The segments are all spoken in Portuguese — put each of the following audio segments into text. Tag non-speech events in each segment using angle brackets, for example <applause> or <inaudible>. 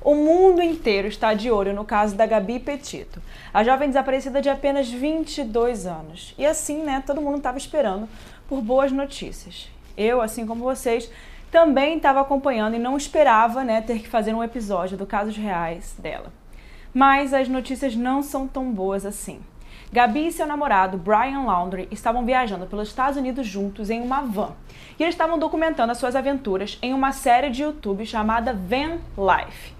O mundo inteiro está de olho no caso da Gabi Petito, a jovem desaparecida de apenas 22 anos. E assim, né, todo mundo estava esperando por boas notícias. Eu, assim como vocês, também estava acompanhando e não esperava, né, ter que fazer um episódio do Casos Reais dela. Mas as notícias não são tão boas assim. Gabi e seu namorado, Brian Laundrie, estavam viajando pelos Estados Unidos juntos em uma van. E eles estavam documentando as suas aventuras em uma série de YouTube chamada Van Life.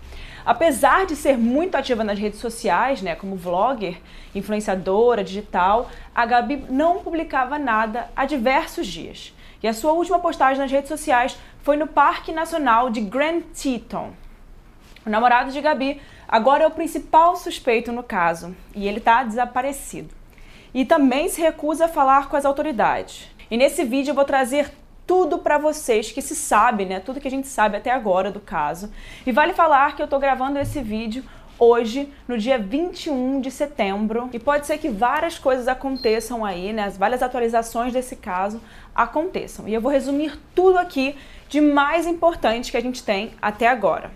Apesar de ser muito ativa nas redes sociais, né, como vlogger, influenciadora digital, a Gabi não publicava nada há diversos dias. E a sua última postagem nas redes sociais foi no Parque Nacional de Grand Teton. O namorado de Gabi agora é o principal suspeito no caso e ele está desaparecido. E também se recusa a falar com as autoridades. E nesse vídeo eu vou trazer tudo para vocês que se sabe, né? Tudo que a gente sabe até agora do caso. E vale falar que eu estou gravando esse vídeo hoje, no dia 21 de setembro, e pode ser que várias coisas aconteçam aí, né? As várias atualizações desse caso aconteçam. E eu vou resumir tudo aqui de mais importante que a gente tem até agora.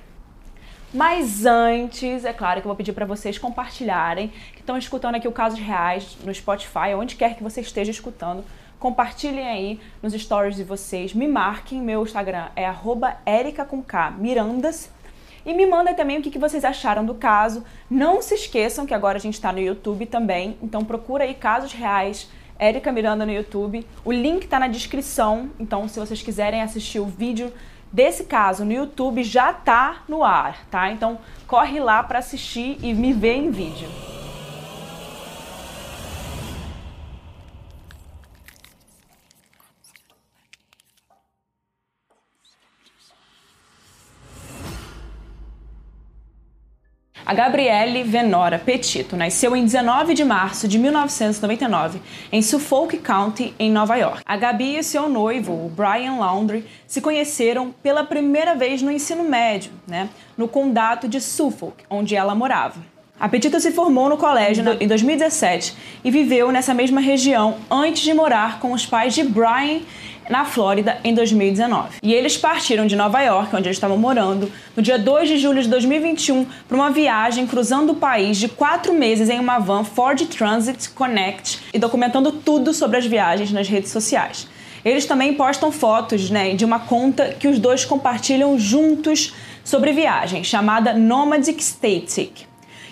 Mas antes, é claro que eu vou pedir para vocês compartilharem, que estão escutando aqui o Casos Reais no Spotify, onde quer que você esteja escutando, compartilhem aí nos stories de vocês, me marquem, meu Instagram é @erica_mirandas e me mandem também o que vocês acharam do caso. Não se esqueçam que agora a gente está no YouTube também, então procura aí Casos Reais, Érica Miranda no YouTube. O link está na descrição, então se vocês quiserem assistir o vídeo desse caso no YouTube já tá no ar, tá? Então corre lá para assistir e me ver em vídeo. A Gabrielle Venora Petito nasceu em 19 de março de 1999 em Suffolk County, em Nova York. A Gabi e seu noivo, o Brian Laundrie, se conheceram pela primeira vez no ensino médio, né, no condado de Suffolk, onde ela morava. A Petito se formou no colégio em 2017 e viveu nessa mesma região antes de morar com os pais de Brian na Flórida em 2019. E eles partiram de Nova York, onde eles estavam morando, no dia 2 de julho de 2021 para uma viagem cruzando o país de quatro meses em uma van Ford Transit Connect e documentando tudo sobre as viagens nas redes sociais. Eles também postam fotos né, de uma conta que os dois compartilham juntos sobre viagem, chamada Nomadic Static.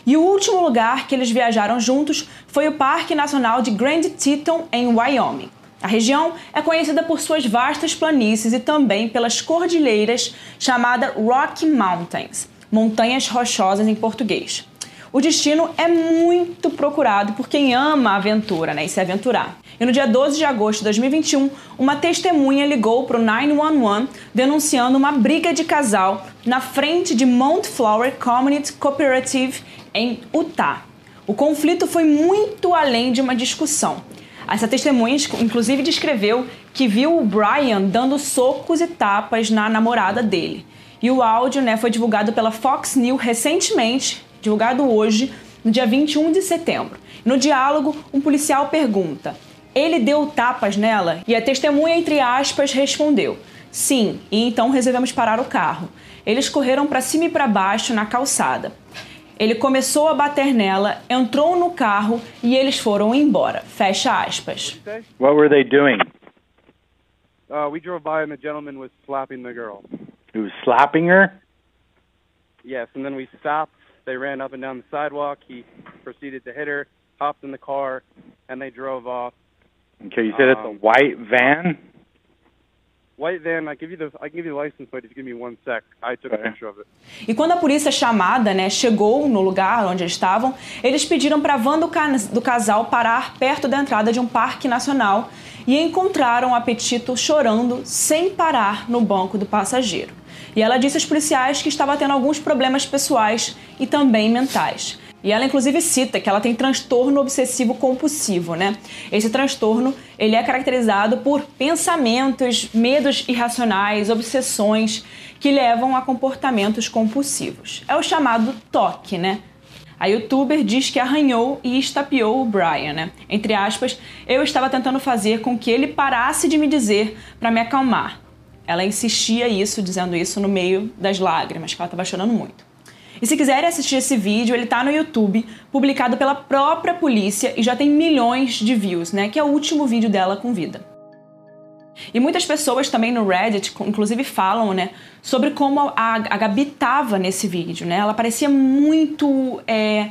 E o último lugar que eles viajaram juntos foi o Parque Nacional de Grand Teton, em Wyoming. A região é conhecida por suas vastas planícies e também pelas cordilheiras chamadas Rocky Mountains, montanhas rochosas em português. O destino é muito procurado por quem ama a aventura né, e se aventurar. E no dia 12 de agosto de 2021, uma testemunha ligou para o 911 denunciando uma briga de casal na frente de Mount Flower Community Cooperative em Utah. O conflito foi muito além de uma discussão. Essa testemunha, inclusive, descreveu que viu o Brian dando socos e tapas na namorada dele. E o áudio né, foi divulgado pela Fox News recentemente, divulgado hoje, no dia 21 de setembro. No diálogo, um policial pergunta: ele deu tapas nela? E a testemunha, entre aspas, respondeu: sim, e então resolvemos parar o carro. Eles correram para cima e para baixo na calçada. Ele começou a bater nela, entrou no carro e eles foram embora. Fecha aspas. What were they doing? Uh, we drove by and the gentleman was slapping the girl. He was slapping her? Yes, and then we stopped. They ran up and down the sidewalk. He proceeded to hit her, hopped in the car, and they drove off. Okay, you said um, it's a white van? White van, I give you the I can give you the license plate if you give me one sec. I took a picture of it. E quando a polícia chamada, né, chegou no lugar onde eles estavam, eles pediram para a van do, ca do casal parar perto da entrada de um parque nacional e encontraram o Apetito chorando sem parar no banco do passageiro. E ela disse aos policiais que estava tendo alguns problemas pessoais e também mentais. E ela inclusive cita que ela tem transtorno obsessivo compulsivo, né? Esse transtorno, ele é caracterizado por pensamentos, medos irracionais, obsessões que levam a comportamentos compulsivos. É o chamado toque, né? A youtuber diz que arranhou e estapeou o Brian, né? Entre aspas, eu estava tentando fazer com que ele parasse de me dizer para me acalmar. Ela insistia isso, dizendo isso no meio das lágrimas, que ela estava chorando muito. E se quiserem assistir esse vídeo, ele tá no YouTube, publicado pela própria polícia e já tem milhões de views, né? Que é o último vídeo dela com vida. E muitas pessoas também no Reddit, inclusive, falam, né, sobre como a, a Gabi tava nesse vídeo, né? Ela parecia muito é,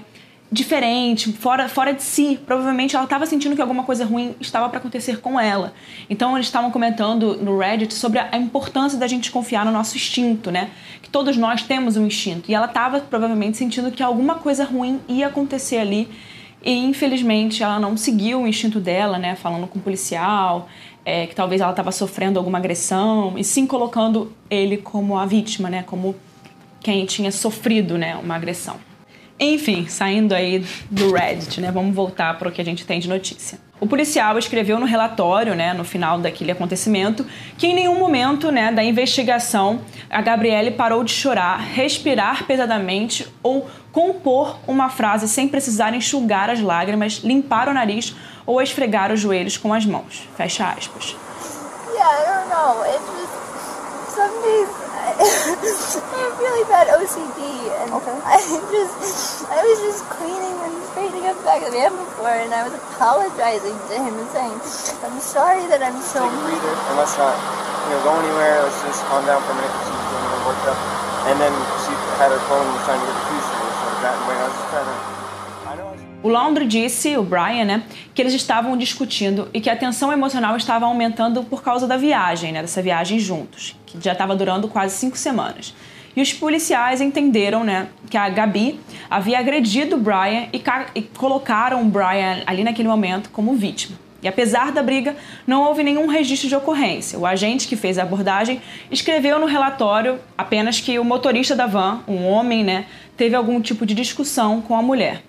diferente, fora, fora de si. Provavelmente ela estava sentindo que alguma coisa ruim estava para acontecer com ela. Então eles estavam comentando no Reddit sobre a importância da gente confiar no nosso instinto, né? Que todos nós temos um instinto. E ela estava provavelmente sentindo que alguma coisa ruim ia acontecer ali. E infelizmente ela não seguiu o instinto dela, né? Falando com o policial, é, que talvez ela estava sofrendo alguma agressão, e sim colocando ele como a vítima, né? Como quem tinha sofrido, né? Uma agressão. Enfim, saindo aí do Reddit, né? Vamos voltar para o que a gente tem de notícia. O policial escreveu no relatório, né, no final daquele acontecimento, que em nenhum momento, né, da investigação a Gabriele parou de chorar, respirar pesadamente ou compor uma frase sem precisar enxugar as lágrimas, limpar o nariz ou esfregar os joelhos com as mãos. Fecha aspas. Yeah, I don't know. It's just some days <laughs> I have really bad OCD, and okay. <laughs> I just I was just cleaning and straightening up the back of the van before, and I was apologizing to him and saying, "I'm sorry that I'm so." Take a breather, and let's not you know go anywhere. Let's just calm down for a minute because she's getting worked up. And then she had her phone and was trying to get the keys so that way I was just trying to. O Laundry disse, o Brian, né, que eles estavam discutindo e que a tensão emocional estava aumentando por causa da viagem, né, dessa viagem juntos, que já estava durando quase cinco semanas. E os policiais entenderam, né, que a Gabi havia agredido o Brian e, e colocaram o Brian ali naquele momento como vítima. E apesar da briga, não houve nenhum registro de ocorrência. O agente que fez a abordagem escreveu no relatório apenas que o motorista da van, um homem, né, teve algum tipo de discussão com a mulher.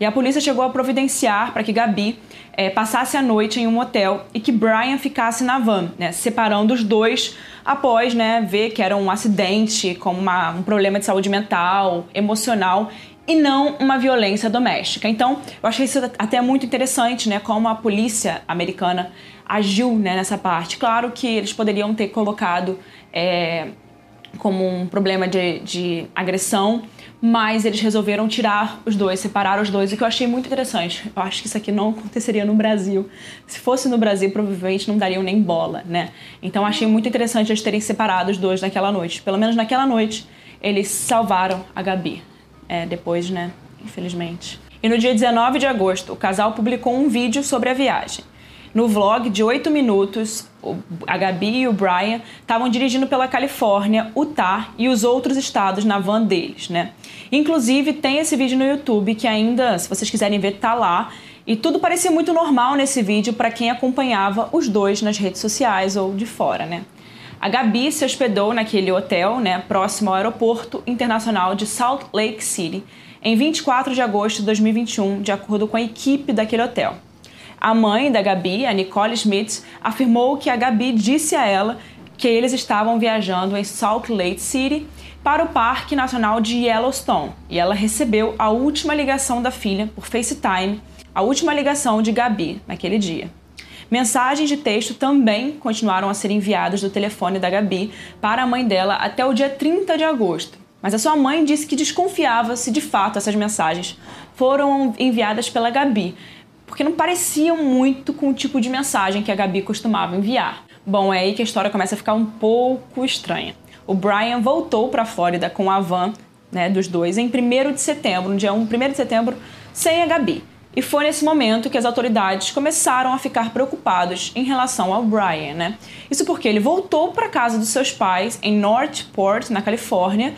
E a polícia chegou a providenciar para que Gabi é, passasse a noite em um hotel e que Brian ficasse na van, né, separando os dois após né, ver que era um acidente, como uma, um problema de saúde mental, emocional e não uma violência doméstica. Então, eu achei isso até muito interessante, né, como a polícia americana agiu né, nessa parte. Claro que eles poderiam ter colocado é, como um problema de, de agressão mas eles resolveram tirar os dois, separar os dois, o que eu achei muito interessante. Eu acho que isso aqui não aconteceria no Brasil. Se fosse no Brasil, provavelmente não dariam nem bola, né? Então achei muito interessante eles terem separado os dois naquela noite. Pelo menos naquela noite, eles salvaram a Gabi. É, depois, né? Infelizmente. E no dia 19 de agosto, o casal publicou um vídeo sobre a viagem. No vlog de 8 minutos, a Gabi e o Brian estavam dirigindo pela Califórnia, Utah e os outros estados na van deles, né? Inclusive, tem esse vídeo no YouTube que ainda, se vocês quiserem ver, tá lá. E tudo parecia muito normal nesse vídeo para quem acompanhava os dois nas redes sociais ou de fora, né? A Gabi se hospedou naquele hotel, né, próximo ao aeroporto internacional de Salt Lake City, em 24 de agosto de 2021, de acordo com a equipe daquele hotel. A mãe da Gabi, a Nicole Smith, afirmou que a Gabi disse a ela que eles estavam viajando em Salt Lake City para o Parque Nacional de Yellowstone e ela recebeu a última ligação da filha por FaceTime, a última ligação de Gabi naquele dia. Mensagens de texto também continuaram a ser enviadas do telefone da Gabi para a mãe dela até o dia 30 de agosto. Mas a sua mãe disse que desconfiava se de fato essas mensagens foram enviadas pela Gabi, porque não pareciam muito com o tipo de mensagem que a Gabi costumava enviar. Bom, é aí que a história começa a ficar um pouco estranha. O Brian voltou para a Flórida com a van né, dos dois em 1 de setembro, no dia 1 de setembro, sem a Gabi. E foi nesse momento que as autoridades começaram a ficar preocupados em relação ao Brian, né? Isso porque ele voltou para casa dos seus pais em Northport, na Califórnia,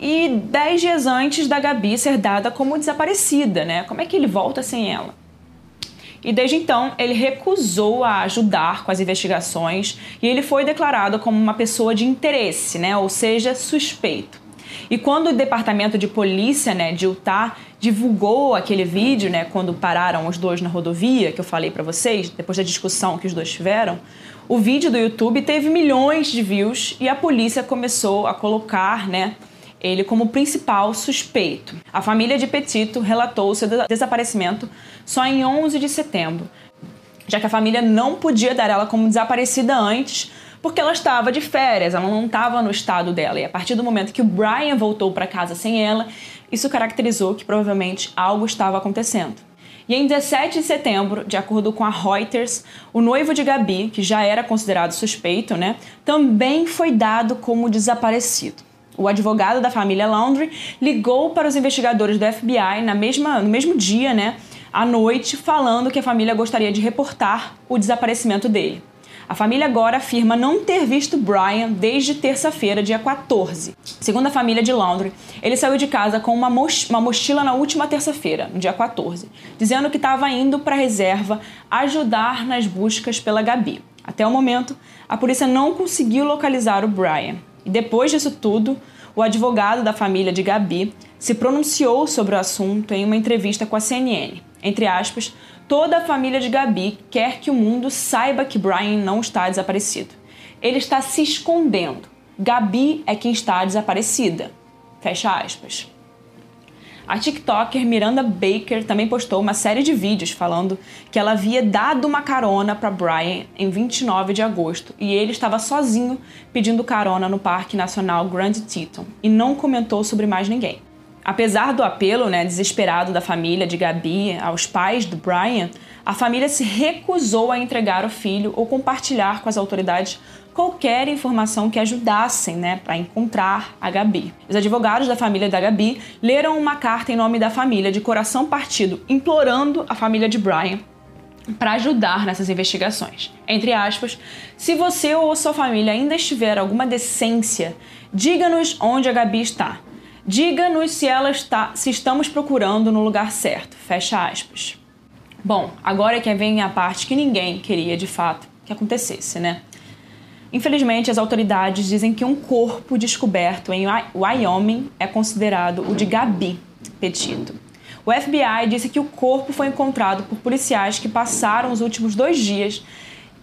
e dez dias antes da Gabi ser dada como desaparecida, né? Como é que ele volta sem ela? E desde então ele recusou a ajudar com as investigações e ele foi declarado como uma pessoa de interesse, né, ou seja, suspeito. E quando o departamento de polícia né, de Utah divulgou aquele vídeo, né, quando pararam os dois na rodovia, que eu falei para vocês, depois da discussão que os dois tiveram, o vídeo do YouTube teve milhões de views e a polícia começou a colocar, né, ele como principal suspeito. A família de Petito relatou seu desaparecimento só em 11 de setembro, já que a família não podia dar ela como desaparecida antes, porque ela estava de férias, ela não estava no estado dela. E a partir do momento que o Brian voltou para casa sem ela, isso caracterizou que provavelmente algo estava acontecendo. E em 17 de setembro, de acordo com a Reuters, o noivo de Gabi, que já era considerado suspeito, né, também foi dado como desaparecido. O advogado da família Laundrie ligou para os investigadores do FBI na mesma, no mesmo dia, né, à noite, falando que a família gostaria de reportar o desaparecimento dele. A família agora afirma não ter visto Brian desde terça-feira, dia 14. Segundo a família de Laundrie, ele saiu de casa com uma, mochila na última terça-feira, no dia 14, dizendo que estava indo para a reserva ajudar nas buscas pela Gabi. Até o momento, a polícia não conseguiu localizar o Brian. Depois disso tudo, o advogado da família de Gabi se pronunciou sobre o assunto em uma entrevista com a CNN. Entre aspas, Toda a família de Gabi quer que o mundo saiba que Brian não está desaparecido. Ele está se escondendo. Gabi é quem está desaparecida. Fecha aspas. A TikToker Miranda Baker também postou uma série de vídeos falando que ela havia dado uma carona para Brian em 29 de agosto e ele estava sozinho pedindo carona no Parque Nacional Grand Teton e não comentou sobre mais ninguém. Apesar do apelo né, desesperado da família de Gabi aos pais do Brian, a família se recusou a entregar o filho ou compartilhar com as autoridades qualquer informação que ajudassem né, para encontrar a Gabi. Os advogados da família da Gabi leram uma carta em nome da família de coração partido, implorando a família de Brian para ajudar nessas investigações. Entre aspas, se você ou sua família ainda estiver alguma decência, diga-nos onde a Gabi está. Diga-nos se ela está, se estamos procurando no lugar certo. Fecha aspas. Bom, agora é que vem a parte que ninguém queria de fato que acontecesse, né? Infelizmente, as autoridades dizem que um corpo descoberto em Wyoming é considerado o de Gabi Petito. O FBI disse que o corpo foi encontrado por policiais que passaram os últimos dois dias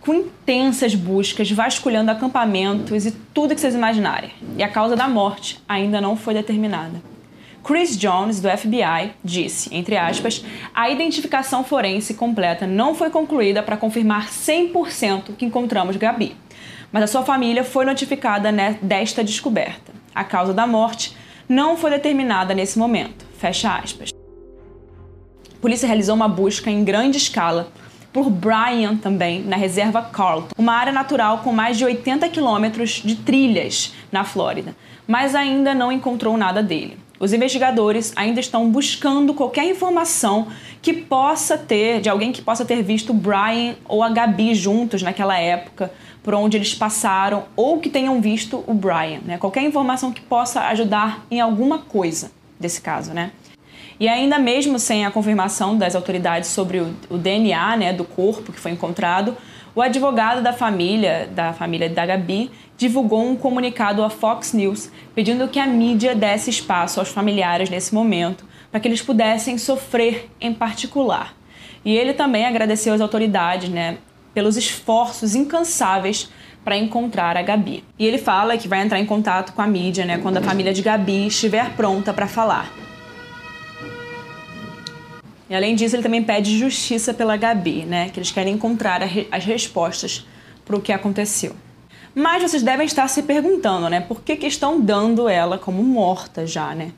com intensas buscas, vasculhando acampamentos e tudo que vocês imaginarem. E a causa da morte ainda não foi determinada. Chris Jones, do FBI, disse, entre aspas, a identificação forense completa não foi concluída para confirmar 100% que encontramos Gabi, mas a sua família foi notificada desta descoberta. A causa da morte não foi determinada nesse momento. Fecha aspas. A polícia realizou uma busca em grande escala por Brian também, na reserva Carlton, uma área natural com mais de 80 quilômetros de trilhas na Flórida, mas ainda não encontrou nada dele. Os investigadores ainda estão buscando qualquer informação que possa ter, de alguém que possa ter visto Brian ou a Gabi juntos naquela época, por onde eles passaram, ou que tenham visto o Brian. Né? Qualquer informação que possa ajudar em alguma coisa desse caso, né? E ainda mesmo sem a confirmação das autoridades sobre o, o DNA né, do corpo que foi encontrado, o advogado da família, da família da Gabi, divulgou um comunicado à Fox News pedindo que a mídia desse espaço aos familiares nesse momento, para que eles pudessem sofrer em particular. E ele também agradeceu às autoridades, né, pelos esforços incansáveis para encontrar a Gabi. E ele fala que vai entrar em contato com a mídia, né, quando a família de Gabi estiver pronta para falar. E além disso, ele também pede justiça pela Gabi, né? Que eles querem encontrar as respostas para o que aconteceu. Mas vocês devem estar se perguntando, né? Por que, que estão dando ela como morta já, né?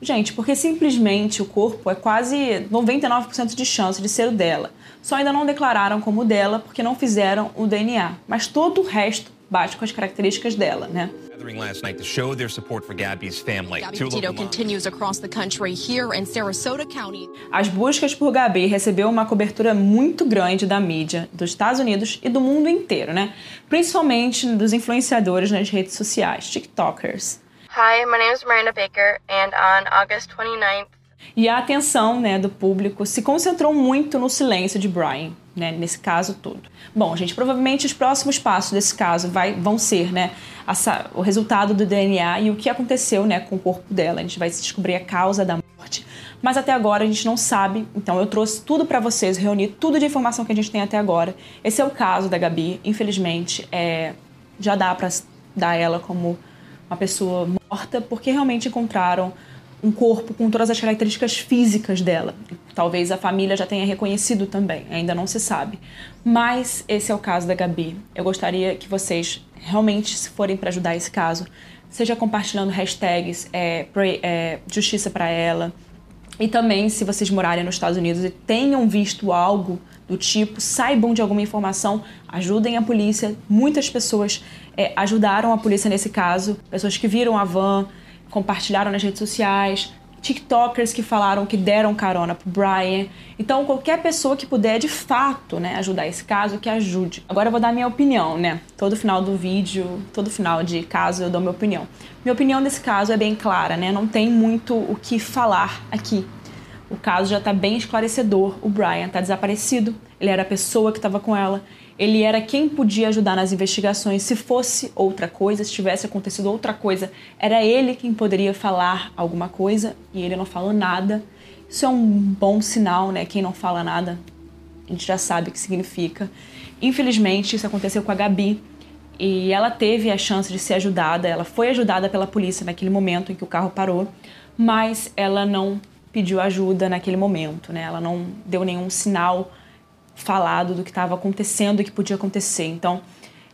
Gente, porque simplesmente o corpo é quase 99% de chance de ser o dela. Só ainda não declararam como dela porque não fizeram o DNA. Mas todo o resto bate com as características dela, né? last night to show their support for Gabby's family. Gabby Petito continues across the country here in Sarasota County. As buscas por Gabi recebeu uma cobertura muito grande da mídia dos Estados Unidos e do mundo inteiro, né? Principalmente dos influenciadores nas redes sociais, TikTokers. Hi, my name is Miranda Baker and on August 29th e a atenção né, do público se concentrou muito no silêncio de Brian, né, nesse caso todo. Bom, gente, provavelmente os próximos passos desse caso vai, vão ser né, essa, o resultado do DNA e o que aconteceu né, com o corpo dela. A gente vai descobrir a causa da morte. Mas até agora a gente não sabe, então eu trouxe tudo para vocês, reuni tudo de informação que a gente tem até agora. Esse é o caso da Gabi, infelizmente, é, já dá para dar ela como uma pessoa morta, porque realmente encontraram um corpo com todas as características físicas dela. Talvez a família já tenha reconhecido também, ainda não se sabe. Mas esse é o caso da Gabi. Eu gostaria que vocês realmente, se forem para ajudar esse caso, seja compartilhando hashtags é, é, justiça para ela. E também, se vocês morarem nos Estados Unidos e tenham visto algo do tipo, saibam de alguma informação, ajudem a polícia. Muitas pessoas é, ajudaram a polícia nesse caso, pessoas que viram a van, compartilharam nas redes sociais, TikTokers que falaram que deram carona pro Brian. Então, qualquer pessoa que puder de fato, né, ajudar esse caso, que ajude. Agora eu vou dar minha opinião, né? Todo final do vídeo, todo final de caso eu dou minha opinião. Minha opinião desse caso é bem clara, né? Não tem muito o que falar aqui. O caso já está bem esclarecedor. O Brian está desaparecido. Ele era a pessoa que estava com ela. Ele era quem podia ajudar nas investigações. Se fosse outra coisa, se tivesse acontecido outra coisa, era ele quem poderia falar alguma coisa e ele não falou nada. Isso é um bom sinal, né? Quem não fala nada, a gente já sabe o que significa. Infelizmente, isso aconteceu com a Gabi e ela teve a chance de ser ajudada. Ela foi ajudada pela polícia naquele momento em que o carro parou, mas ela não pediu ajuda naquele momento, né? Ela não deu nenhum sinal falado do que estava acontecendo e que podia acontecer. Então,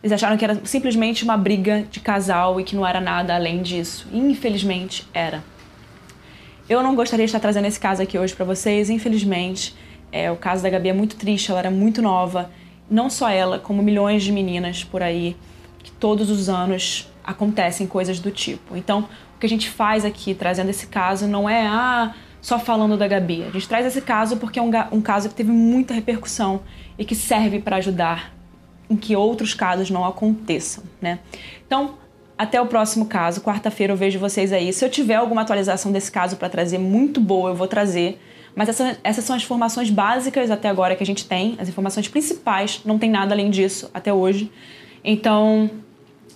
eles acharam que era simplesmente uma briga de casal e que não era nada além disso. infelizmente, era. Eu não gostaria de estar trazendo esse caso aqui hoje para vocês, infelizmente. É, o caso da Gabi é muito triste, ela era muito nova. Não só ela, como milhões de meninas por aí, que todos os anos acontecem coisas do tipo. Então, o que a gente faz aqui, trazendo esse caso, não é, ah, só falando da Gabi. A gente traz esse caso porque é um, um caso que teve muita repercussão e que serve para ajudar em que outros casos não aconteçam, né? Então, até o próximo caso. Quarta-feira eu vejo vocês aí. Se eu tiver alguma atualização desse caso para trazer muito boa, eu vou trazer. Mas essa, essas são as informações básicas até agora que a gente tem, as informações principais. Não tem nada além disso até hoje. Então,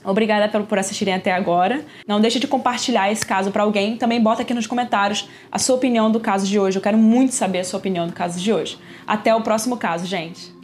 Obrigada por assistirem até agora. Não deixe de compartilhar esse caso para alguém. Também bota aqui nos comentários a sua opinião do caso de hoje. Eu quero muito saber a sua opinião do caso de hoje. Até o próximo caso, gente.